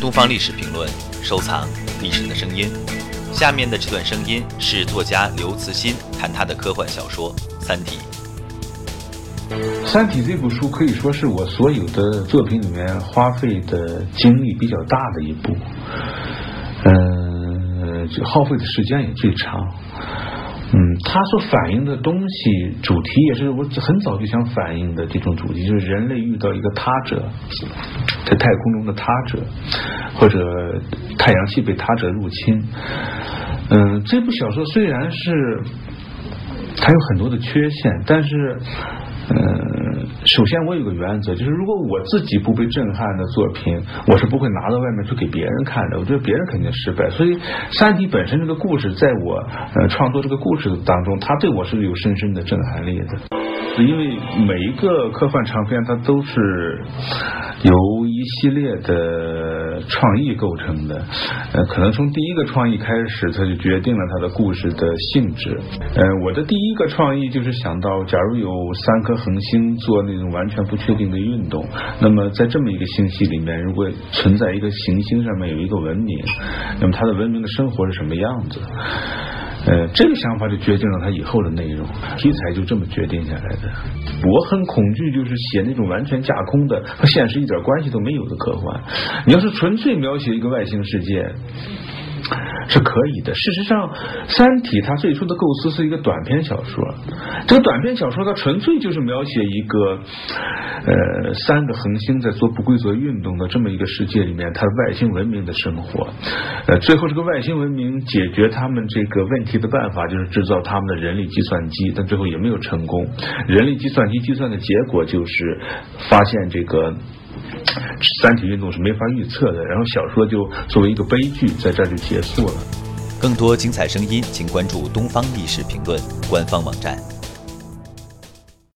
东方历史评论，收藏历史的声音。下面的这段声音是作家刘慈欣谈他的科幻小说《三体》。《三体》这部书可以说是我所有的作品里面花费的精力比较大的一部，嗯，耗费的时间也最长。嗯，它所反映的东西主题也是我很早就想反映的这种主题，就是人类遇到一个他者，在太空中的他者，或者太阳系被他者入侵。嗯，这部小说虽然是它有很多的缺陷，但是。嗯，首先我有个原则，就是如果我自己不被震撼的作品，我是不会拿到外面去给别人看的。我觉得别人肯定失败。所以《三体》本身这个故事，在我呃创作这个故事当中，它对我是有深深的震撼力的。因为每一个科幻长片，它都是由一系列的创意构成的。呃，可能从第一个创意开始，它就决定了它的故事的性质。呃，我的第一个创意就是想到，假如有三颗恒星做那种完全不确定的运动，那么在这么一个星系里面，如果存在一个行星上面有一个文明，那么它的文明的生活是什么样子？呃，这个想法就决定了他以后的内容，题材就这么决定下来的。我很恐惧，就是写那种完全架空的、和现实一点关系都没有的科幻。你要是纯粹描写一个外星世界。是可以的。事实上，《三体》它最初的构思是一个短篇小说。这个短篇小说它纯粹就是描写一个呃三个恒星在做不规则运动的这么一个世界里面，它外星文明的生活。呃，最后这个外星文明解决他们这个问题的办法就是制造他们的人力计算机，但最后也没有成功。人力计算机计算的结果就是发现这个。三体运动是没法预测的，然后小说就作为一个悲剧，在这儿就结束了。更多精彩声音，请关注东方历史评论官方网站。